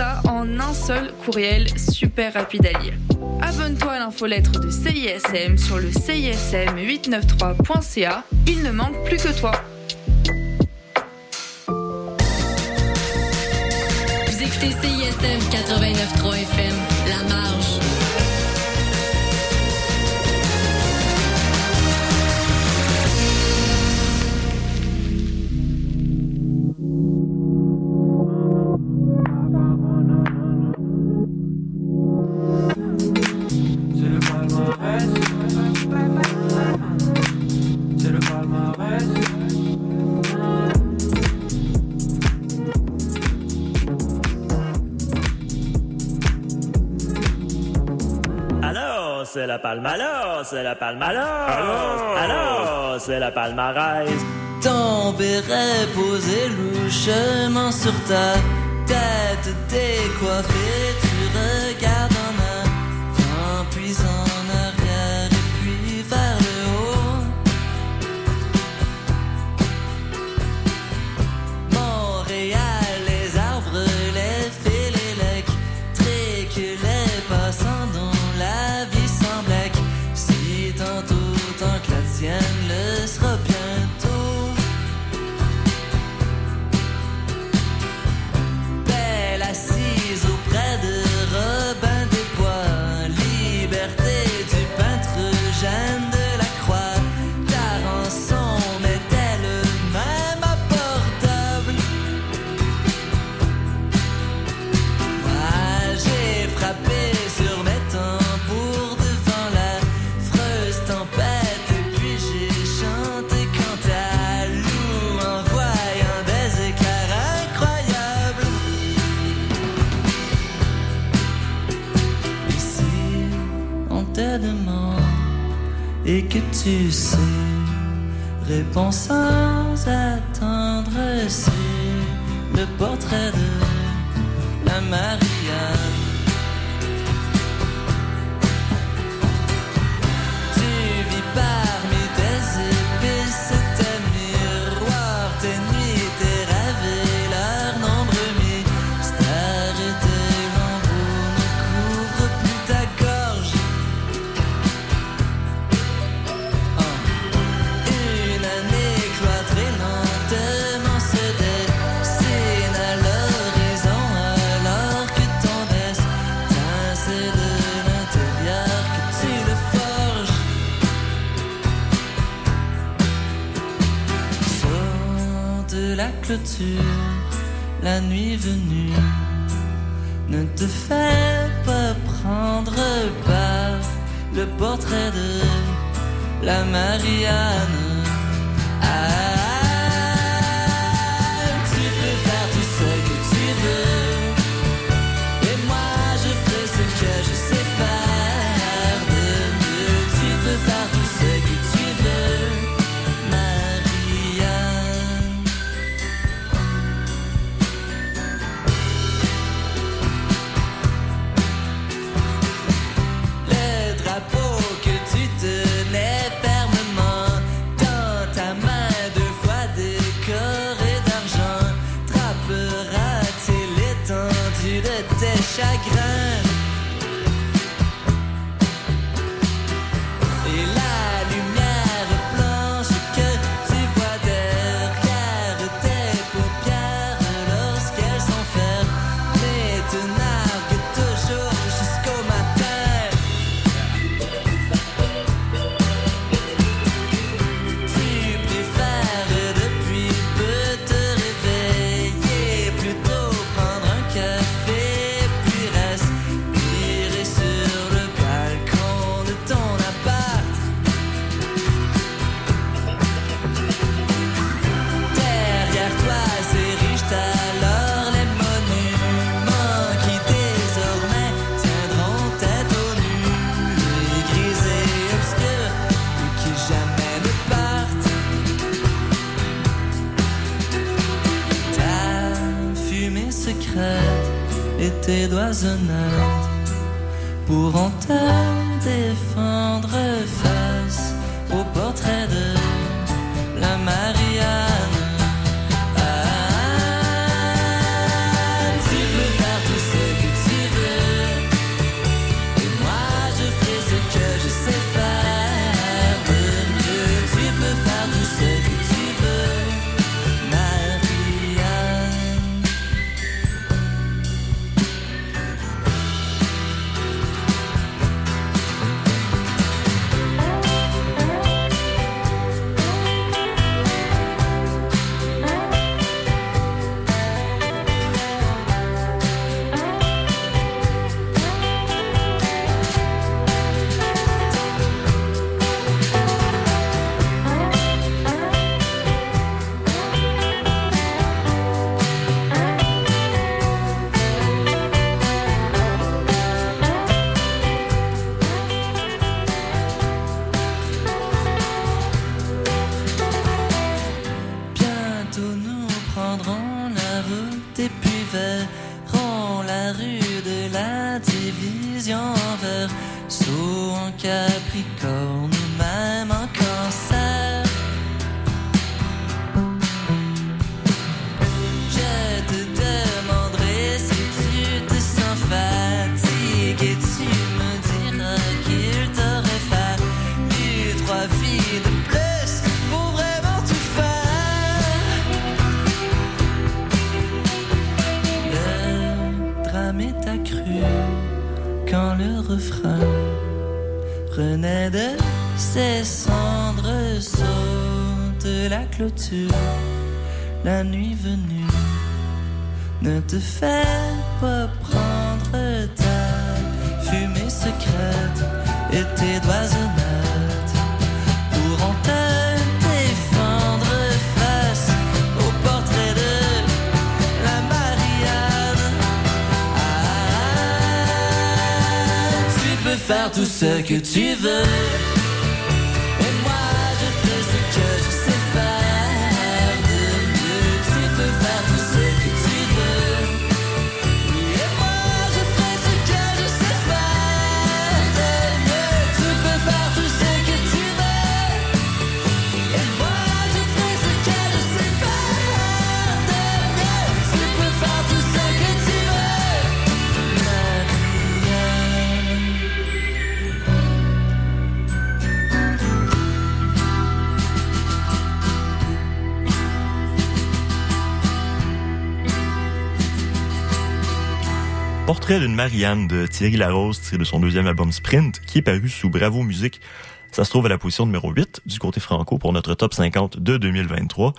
en un seul courriel super rapide à lire. Abonne-toi à l'infolettre de CISM sur le CISM893.ca. Il ne manque plus que toi. Vous écoutez CISM 89.3 FM, La Marge. palme alors, c'est la palme alors, alors, c'est la palmarès. T'emberrais poser le chemin sur ta tête décoiffée. que tu sais, réponds sans attendre, c'est le portrait de la Marie. la nuit venue. Ne te fais pas prendre par le portrait de la Marianne. Shaggy. Ce que tu veux. Portrait d'une Marianne de Thierry Larose, tiré de son deuxième album Sprint, qui est paru sous Bravo Musique. Ça se trouve à la position numéro 8 du côté franco pour notre top 50 de 2023.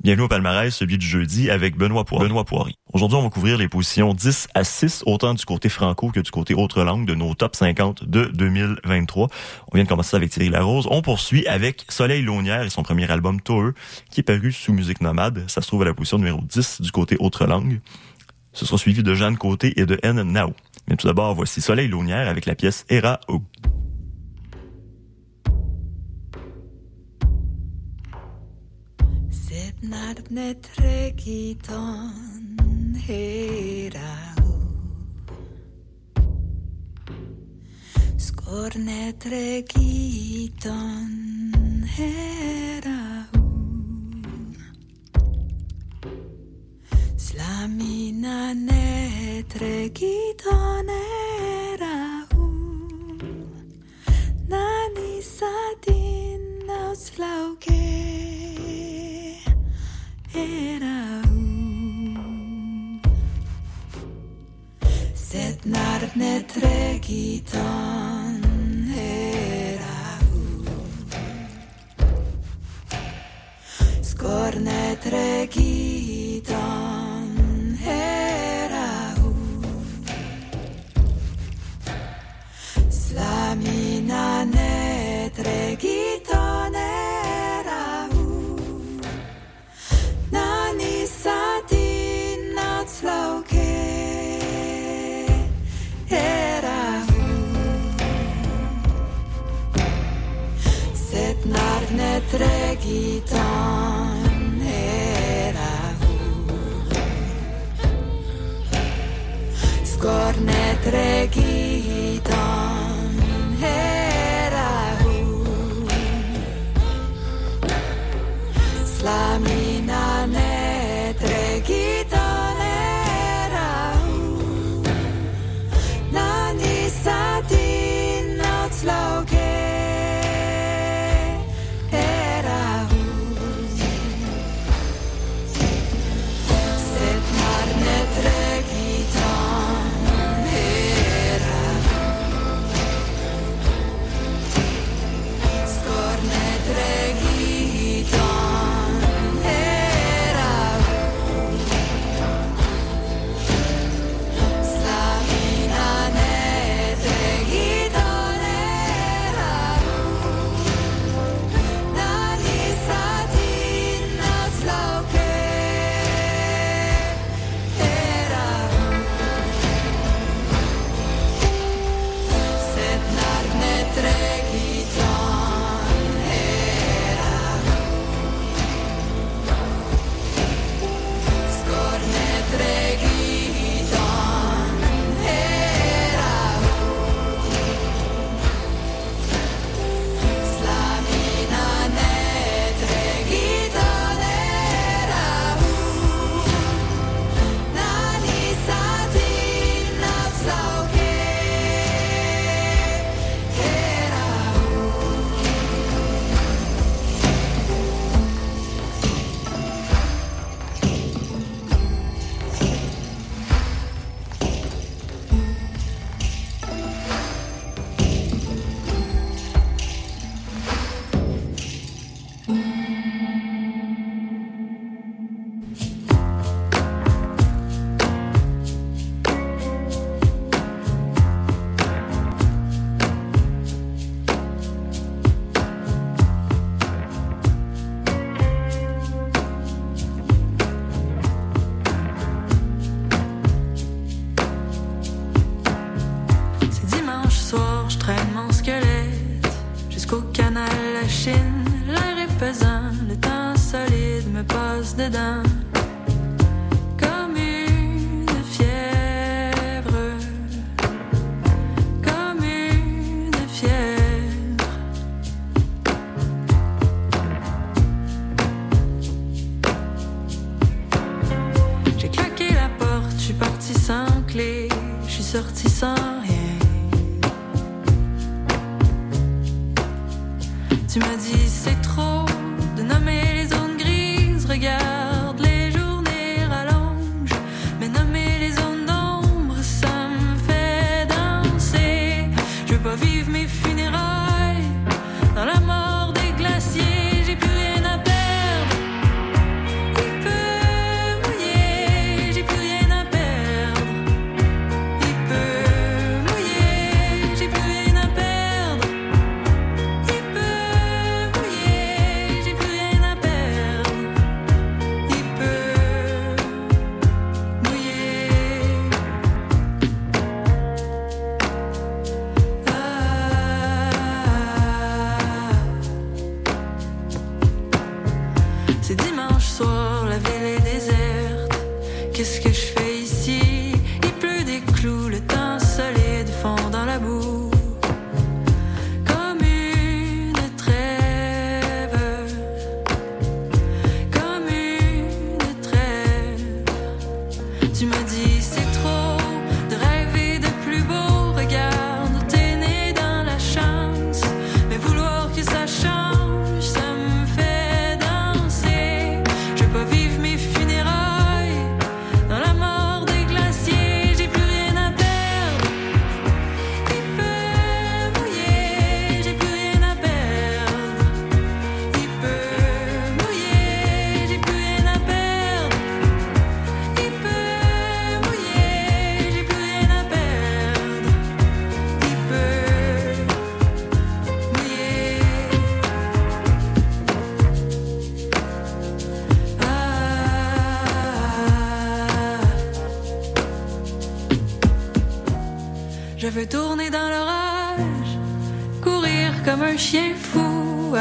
Bienvenue au palmarès, celui du jeudi, avec Benoît Poirier. Benoît. Aujourd'hui, on va couvrir les positions 10 à 6, autant du côté franco que du côté autre langue de nos top 50 de 2023. On vient de commencer avec Thierry Larose. On poursuit avec Soleil Launière et son premier album Tour, qui est paru sous Musique Nomade. Ça se trouve à la position numéro 10 du côté autre langue. Ce sera suivi de Jeanne Côté et de N. Now. Mais tout d'abord, voici Soleil Launière avec la pièce Era O. La mina ne tregito ne raum Nani sadin naus flauke eraum Sed nard ne tregiton eraum Skor ne tregiton Slaminane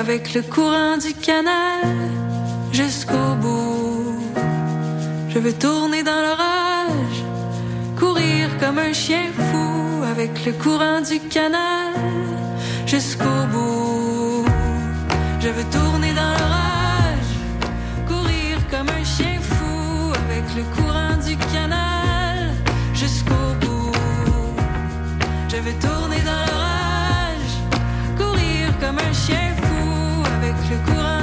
avec le courant du canal jusqu'au bout. Je veux tourner dans l'orage, courir comme un chien fou avec le courant du canal jusqu'au bout. Je veux tourner dans l'orage, courir comme un chien fou avec le courant du canal jusqu'au bout. Je veux tourner je cours.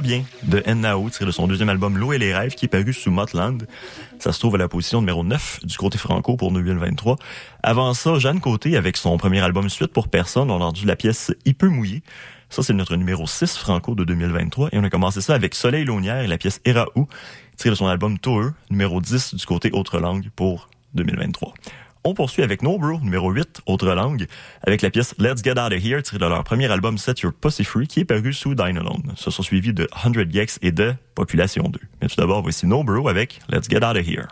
Bien de Nao, tiré de son deuxième album L'eau et les rêves, qui est paru sous Motland. Ça se trouve à la position numéro 9 du côté franco pour 2023. Avant ça, Jeanne Côté, avec son premier album Suite pour personne, on a entendu la pièce Il peut mouiller. Ça, c'est notre numéro 6 franco de 2023. Et on a commencé ça avec Soleil Launière et la pièce Eraou, tirée de son album Tour, numéro 10 du côté autre langue pour 2023. On poursuit avec No Bro, numéro 8, autre langue, avec la pièce Let's Get Out of Here, tirée de leur premier album Set Your Pussy Free, qui est paru sous Dine Alone. Ce sont suivis de 100 Gex et de Population 2. Mais tout d'abord, voici No Bro avec Let's Get Out of Here.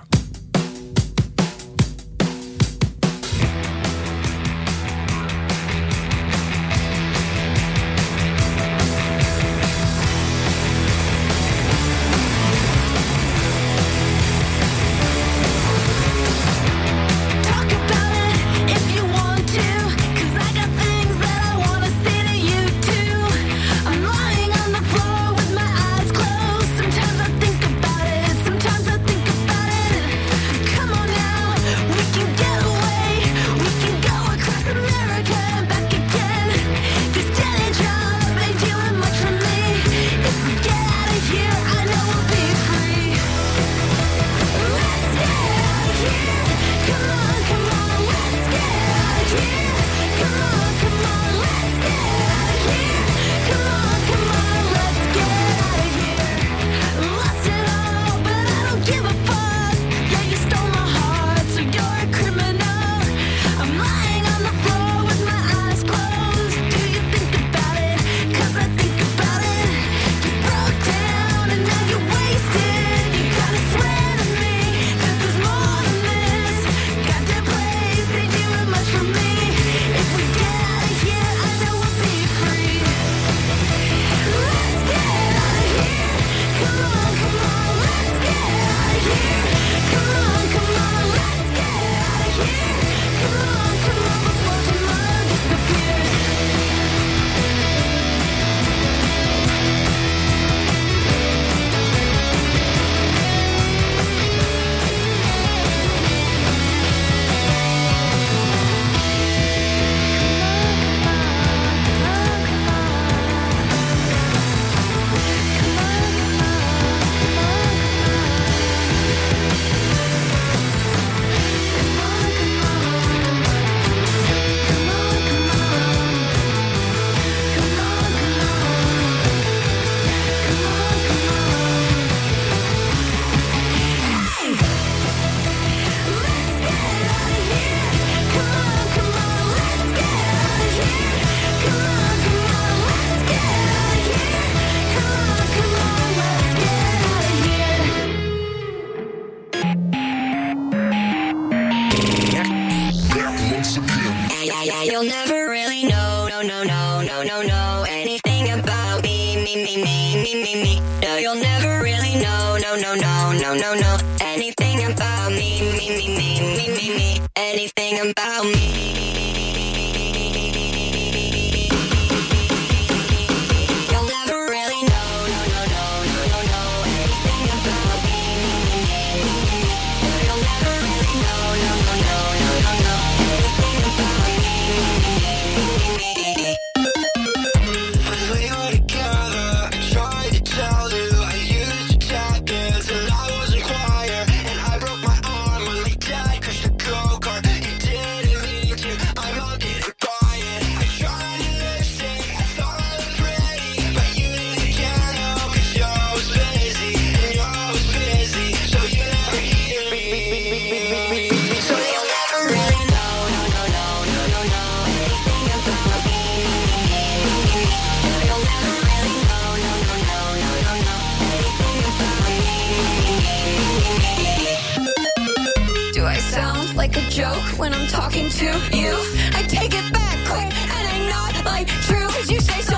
like a joke when I'm talking to you. I take it back quick, and I'm not like true, cause you say so.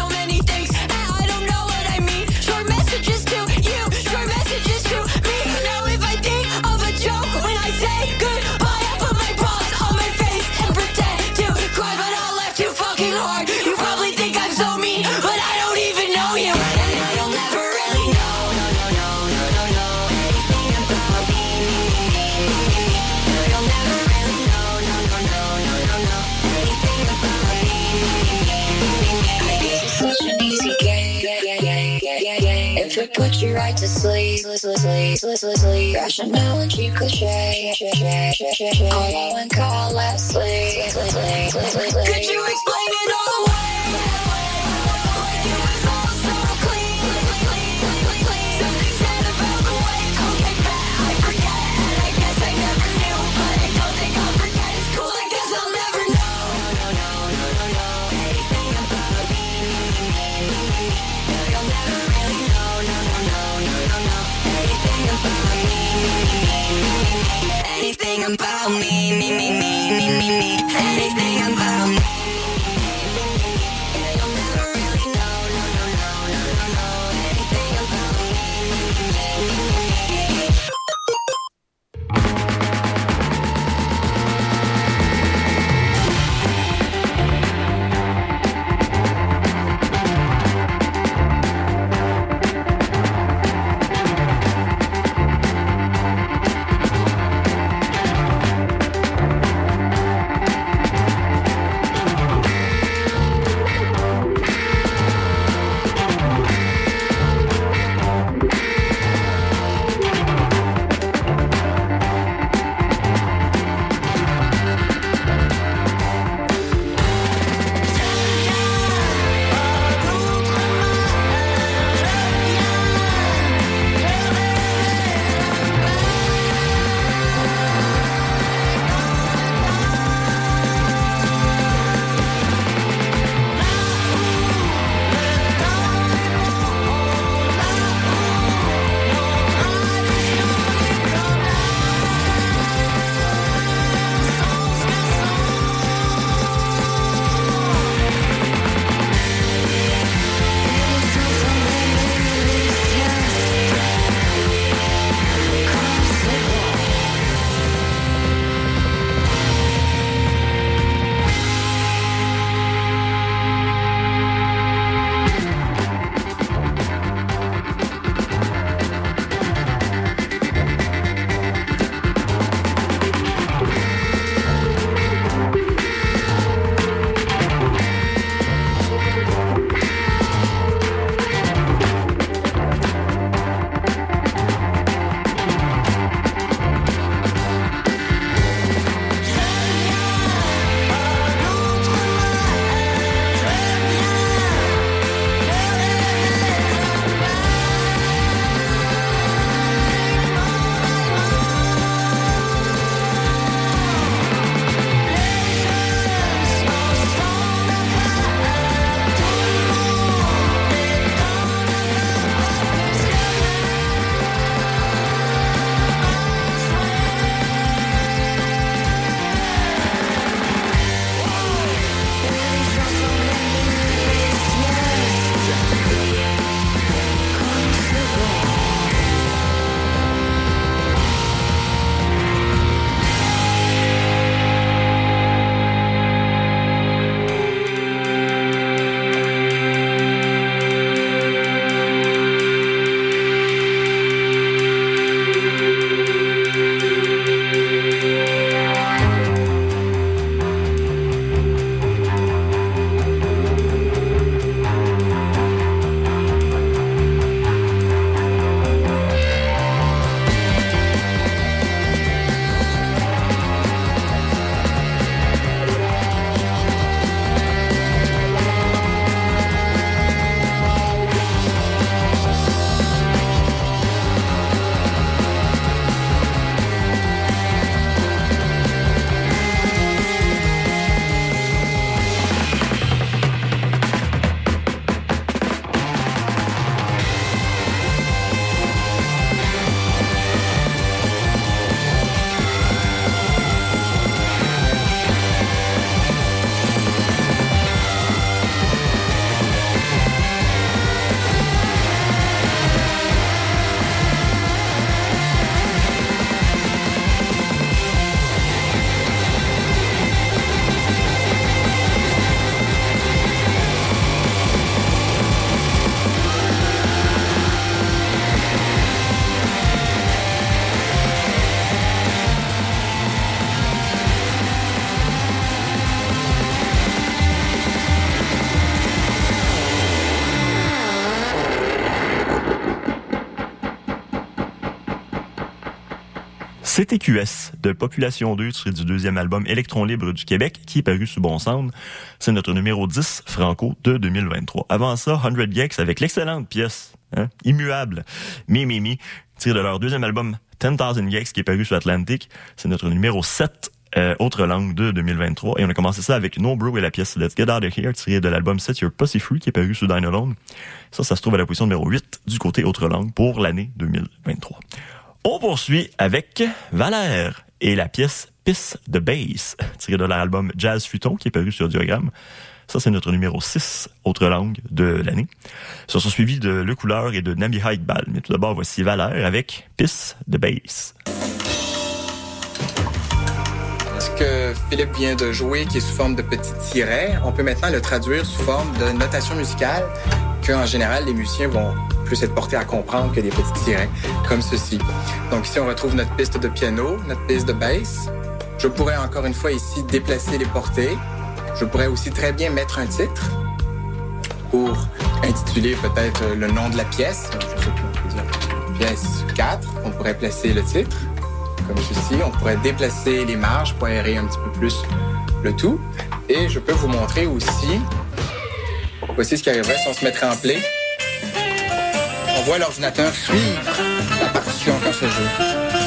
Leslie, rationality cliche. Although and call Leslie. Could you explain it all? Anything about me, me, me, me, me, me, me. Anything about me. CTQS de Population 2 tiré du deuxième album Électron Libre du Québec qui est paru sous Bon Sound. C'est notre numéro 10 franco de 2023. Avant ça, 100 Gex avec l'excellente pièce hein, immuable Mi Mi tiré de leur deuxième album 10,000 Gex qui est paru sur Atlantic. C'est notre numéro 7 euh, autre langue de 2023. Et on a commencé ça avec No Bro et la pièce Let's Get Out of Here tirée de l'album Set Your Pussy Free qui est paru sous Dine Alone. Ça, ça se trouve à la position numéro 8 du côté autre langue pour l'année 2023. On poursuit avec Valère et la pièce Piss de Bass, tirée de leur album Jazz Futon, qui est paru sur Diagramme. Ça, c'est notre numéro 6, autre langue de l'année. Ça sont suivis de Le Couleur et de Nabiha Iqbal. Mais tout d'abord, voici Valère avec Piss de Bass. Que Philippe vient de jouer, qui est sous forme de petits tirets, on peut maintenant le traduire sous forme de notation musicale que, en général, les musiciens vont plus être portés à comprendre que des petits tirets, comme ceci. Donc ici, on retrouve notre piste de piano, notre piste de bass. Je pourrais encore une fois ici déplacer les portées. Je pourrais aussi très bien mettre un titre pour intituler peut-être le nom de la pièce. Je sais pas, on peut dire pièce 4. On pourrait placer le titre comme ceci. On pourrait déplacer les marges pour aérer un petit peu plus le tout. Et je peux vous montrer aussi, voici ce qui arriverait si on se mettrait en play. On voit l'ordinateur suivre la partition quand se joue.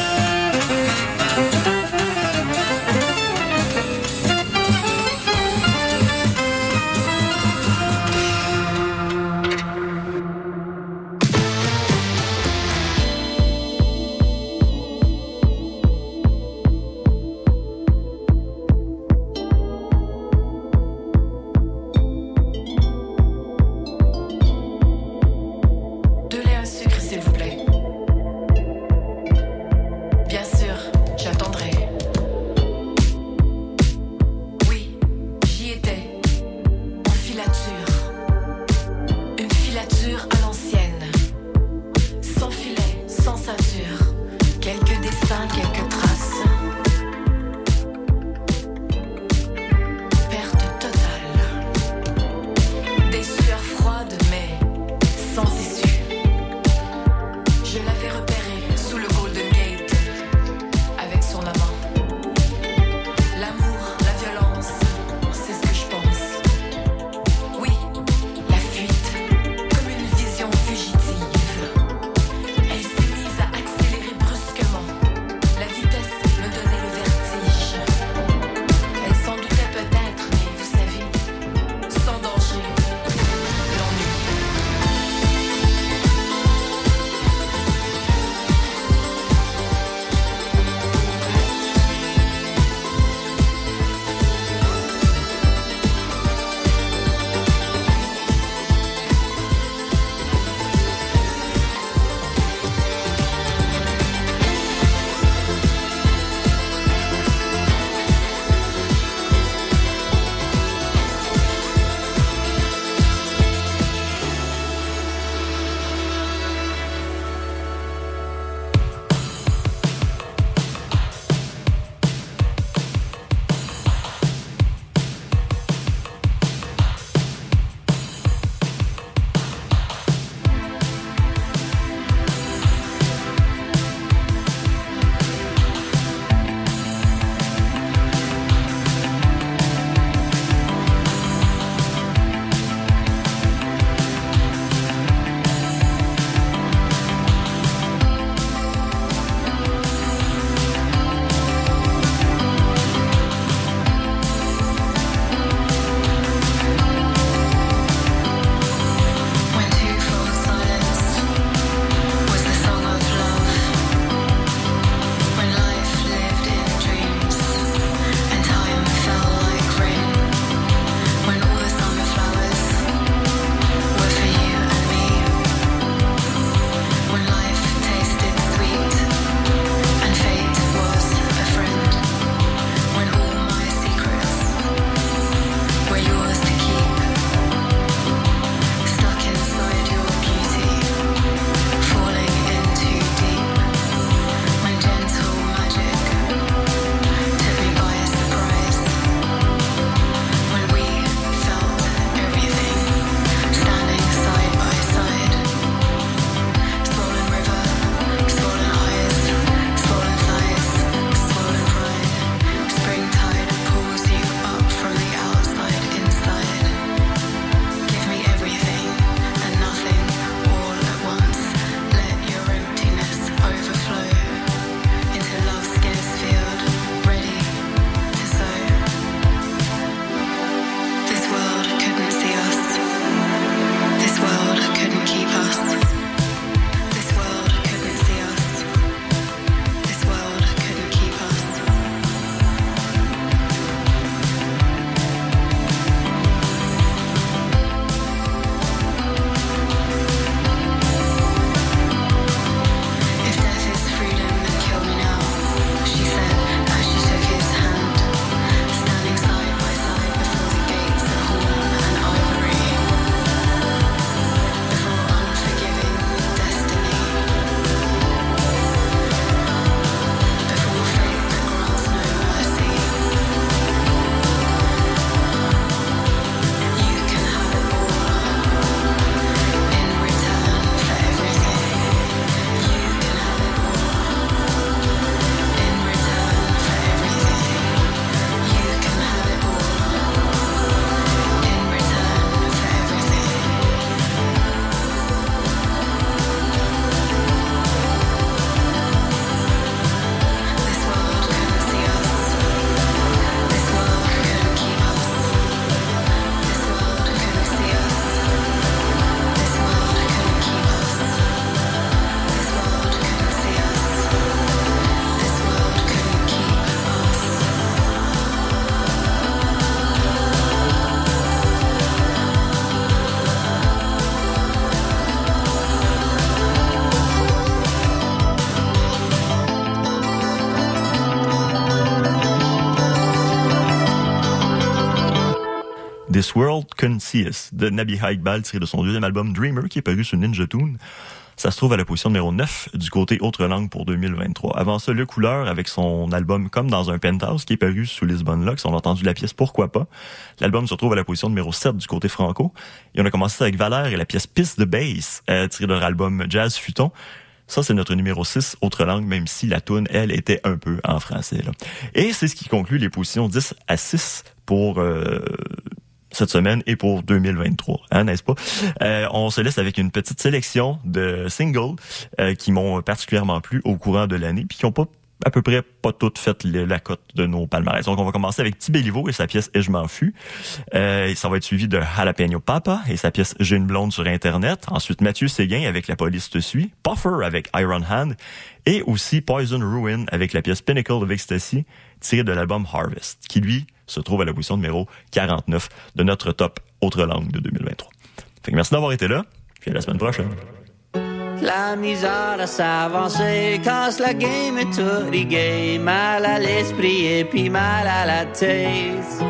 World Can See Us de Nabi Iqbal tiré de son deuxième album Dreamer qui est paru sur Ninja Tune. Ça se trouve à la position numéro 9 du côté Autre langue pour 2023. Avant ça, Le Couleur avec son album Comme dans un penthouse qui est paru sous Lisbon Lux. On a entendu la pièce Pourquoi pas. L'album se retrouve à la position numéro 7 du côté franco. Et on a commencé avec Valère et la pièce Piste de Bass euh, tirée de leur album Jazz Futon. Ça, c'est notre numéro 6, autre langue, même si la toune, elle, était un peu en français. Là. Et c'est ce qui conclut les positions 10 à 6 pour euh, cette semaine et pour 2023, hein, n'est-ce pas? Euh, on se laisse avec une petite sélection de singles euh, qui m'ont particulièrement plu au courant de l'année, puis qui ont pas à peu près pas toutes fait la cote de nos palmarès. Donc, on va commencer avec Tibélivo et sa pièce Et je m'en fus. Euh, ça va être suivi de Jalapeno Papa et sa pièce J'ai une blonde sur Internet. Ensuite, Mathieu Séguin avec La police te suit. Puffer avec Iron Hand. Et aussi Poison Ruin avec la pièce Pinnacle of Ecstasy tirée de l'album Harvest, qui lui se trouve à la position numéro 49 de notre top autre langue de 2023. Fait que merci d'avoir été là. Puis à la semaine prochaine. La misère à s'avancer casse la game et tout game. Mal à l'esprit et puis mal à la tête.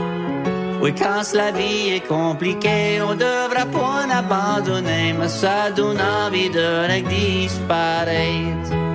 Oui, quand la vie est compliquée, on devra pas en abandonner. Mais ça donne envie de disparaître.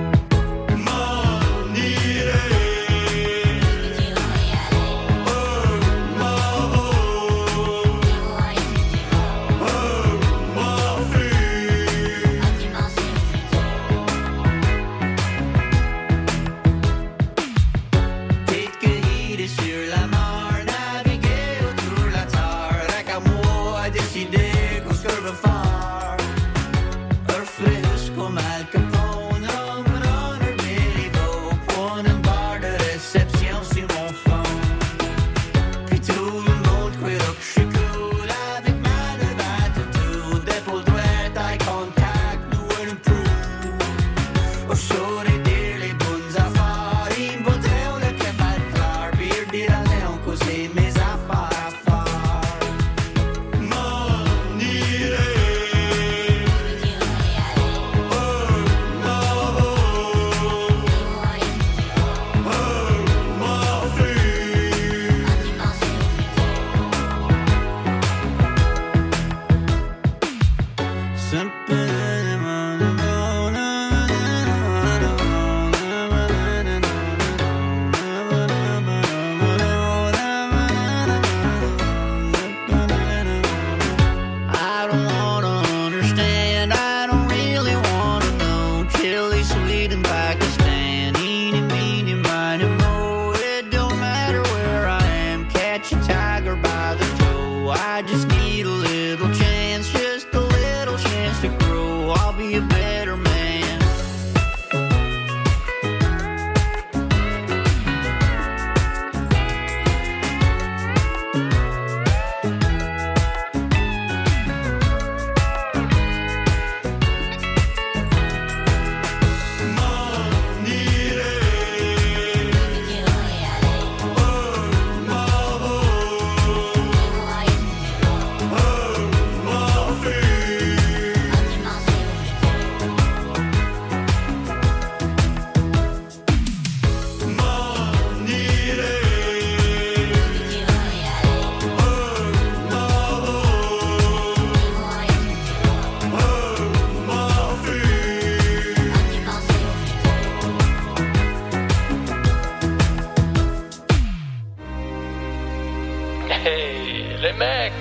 Hey, les mecs!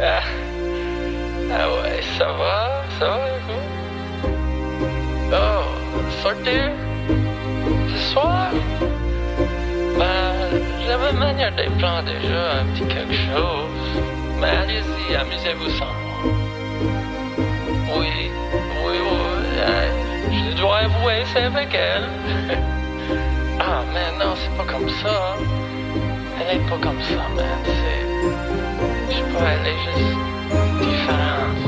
Ah, ah ouais, ça va? Ça va, vous? Oh, sortir? Ce soir? Ben, j'avais manière des plans déjà, un petit quelque chose. Mais allez-y, amusez-vous sans moi. Oui, oui, oui. je dois avouer, c'est avec elle. ah, mais non, c'est pas comme ça. Elle est pas comme ça, man. C'est. Je sais pas, elle est juste différente.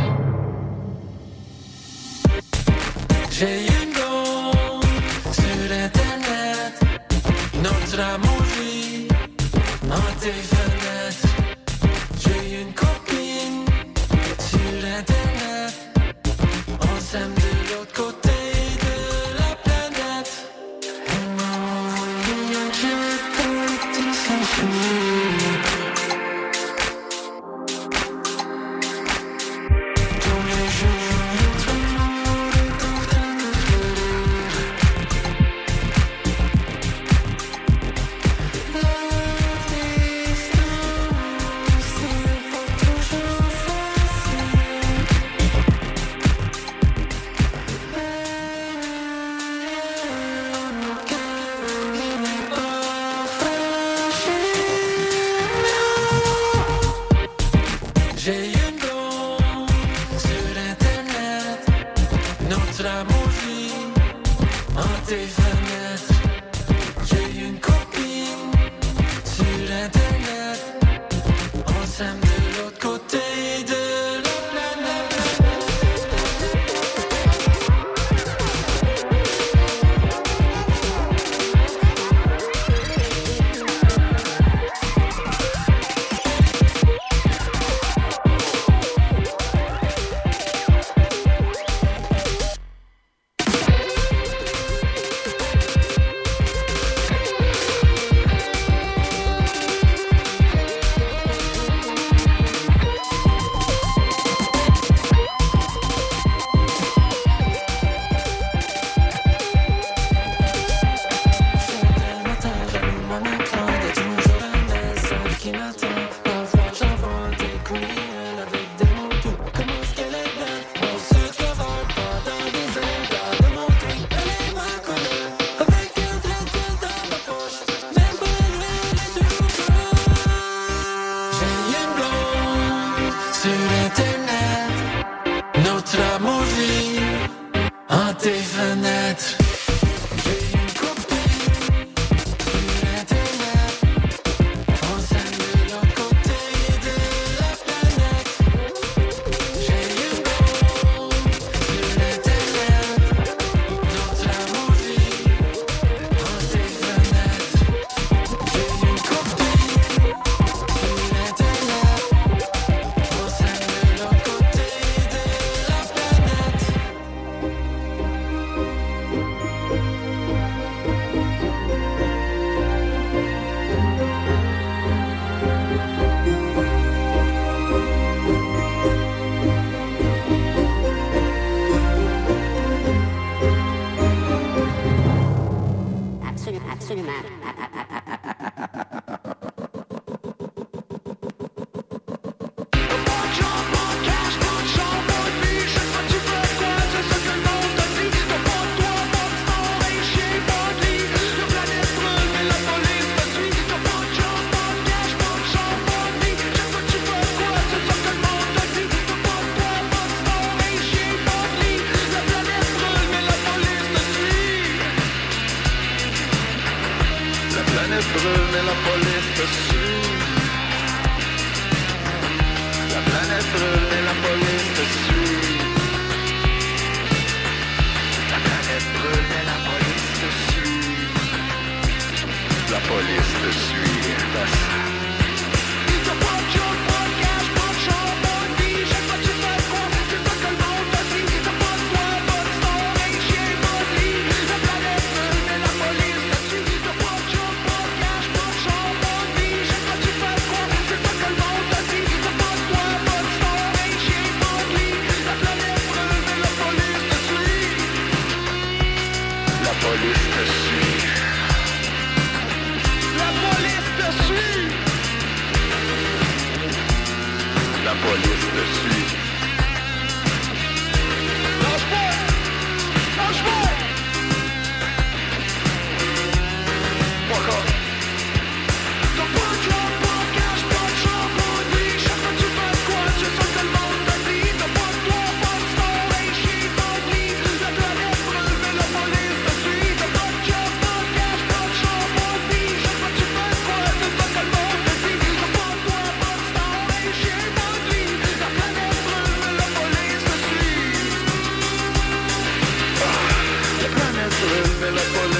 Planète brûle, mais la police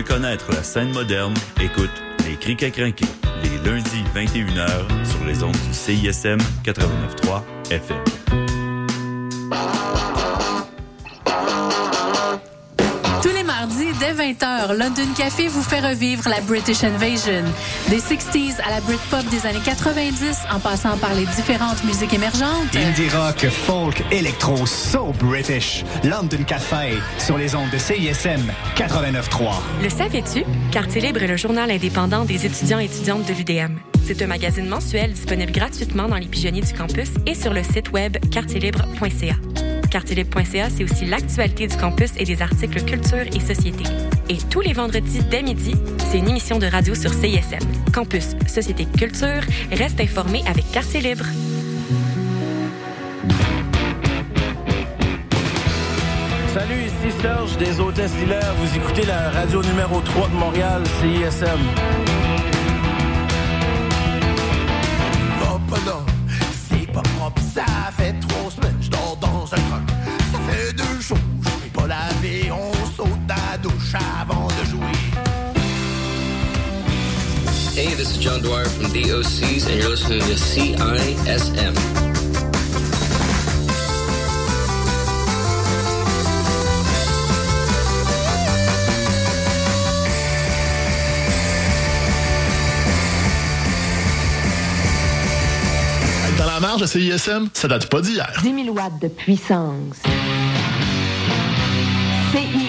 mieux connaître la scène moderne, écoute Les Crics à crinquer, les lundis 21h sur les ondes du CISM 89.3 FM. Dès 20h, London Café vous fait revivre la British Invasion. Des 60s à la Britpop des années 90, en passant par les différentes musiques émergentes. Indie rock, folk, électro, so British. London Café, sur les ondes de CISM 89.3. Le savais-tu? Quartier Libre est le journal indépendant des étudiants et étudiantes de l'UDM. C'est un magazine mensuel disponible gratuitement dans les pigeonniers du campus et sur le site web quartierlibre.ca. Quartierlibre.ca, c'est aussi l'actualité du campus et des articles culture et société. Et tous les vendredis dès midi, c'est une émission de radio sur CISM. Campus, société, culture, reste informé avec Quartier Libre. Salut, ici Serge des Hôtesses Hilaire. Vous écoutez la radio numéro 3 de Montréal, CISM. John Dwyer from DOCs, and you're listening to CISM. Dans la marge de CISM, ça date pas d'hier. 10 000 watts de puissance.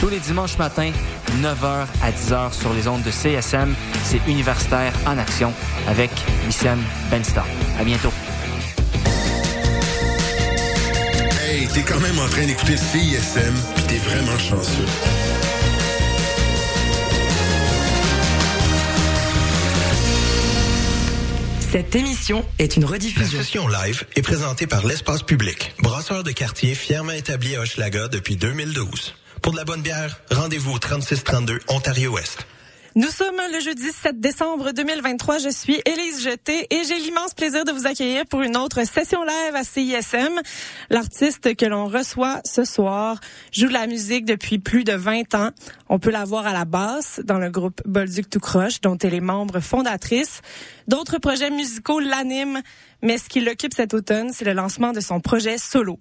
Tous les dimanches matins, 9h à 10h sur les ondes de CSM, c'est Universitaire en Action avec Wissem Bensta. À bientôt. Hey, t'es quand même en train d'écouter CISM, pis t'es vraiment chanceux. Cette émission est une La rediffusion. session live est présentée par l'Espace Public, brasseur de quartier fièrement établi à Hochelaga depuis 2012. Pour de la bonne bière, rendez-vous au 3632 Ontario-Ouest. Nous sommes le jeudi 7 décembre 2023. Je suis Élise Jeté et j'ai l'immense plaisir de vous accueillir pour une autre session live à CISM. L'artiste que l'on reçoit ce soir joue de la musique depuis plus de 20 ans. On peut la voir à la basse dans le groupe Bolduc Tout Croche, dont elle est membre fondatrice. D'autres projets musicaux l'animent, mais ce qui l'occupe cet automne, c'est le lancement de son projet solo.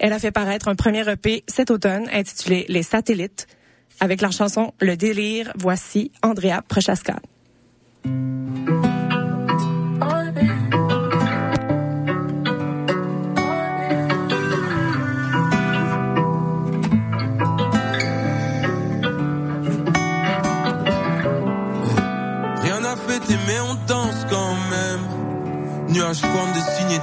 Elle a fait paraître un premier EP cet automne intitulé Les Satellites. Avec la chanson Le délire, voici Andrea Prochaska. Mais on danse quand même Nuages forme de signes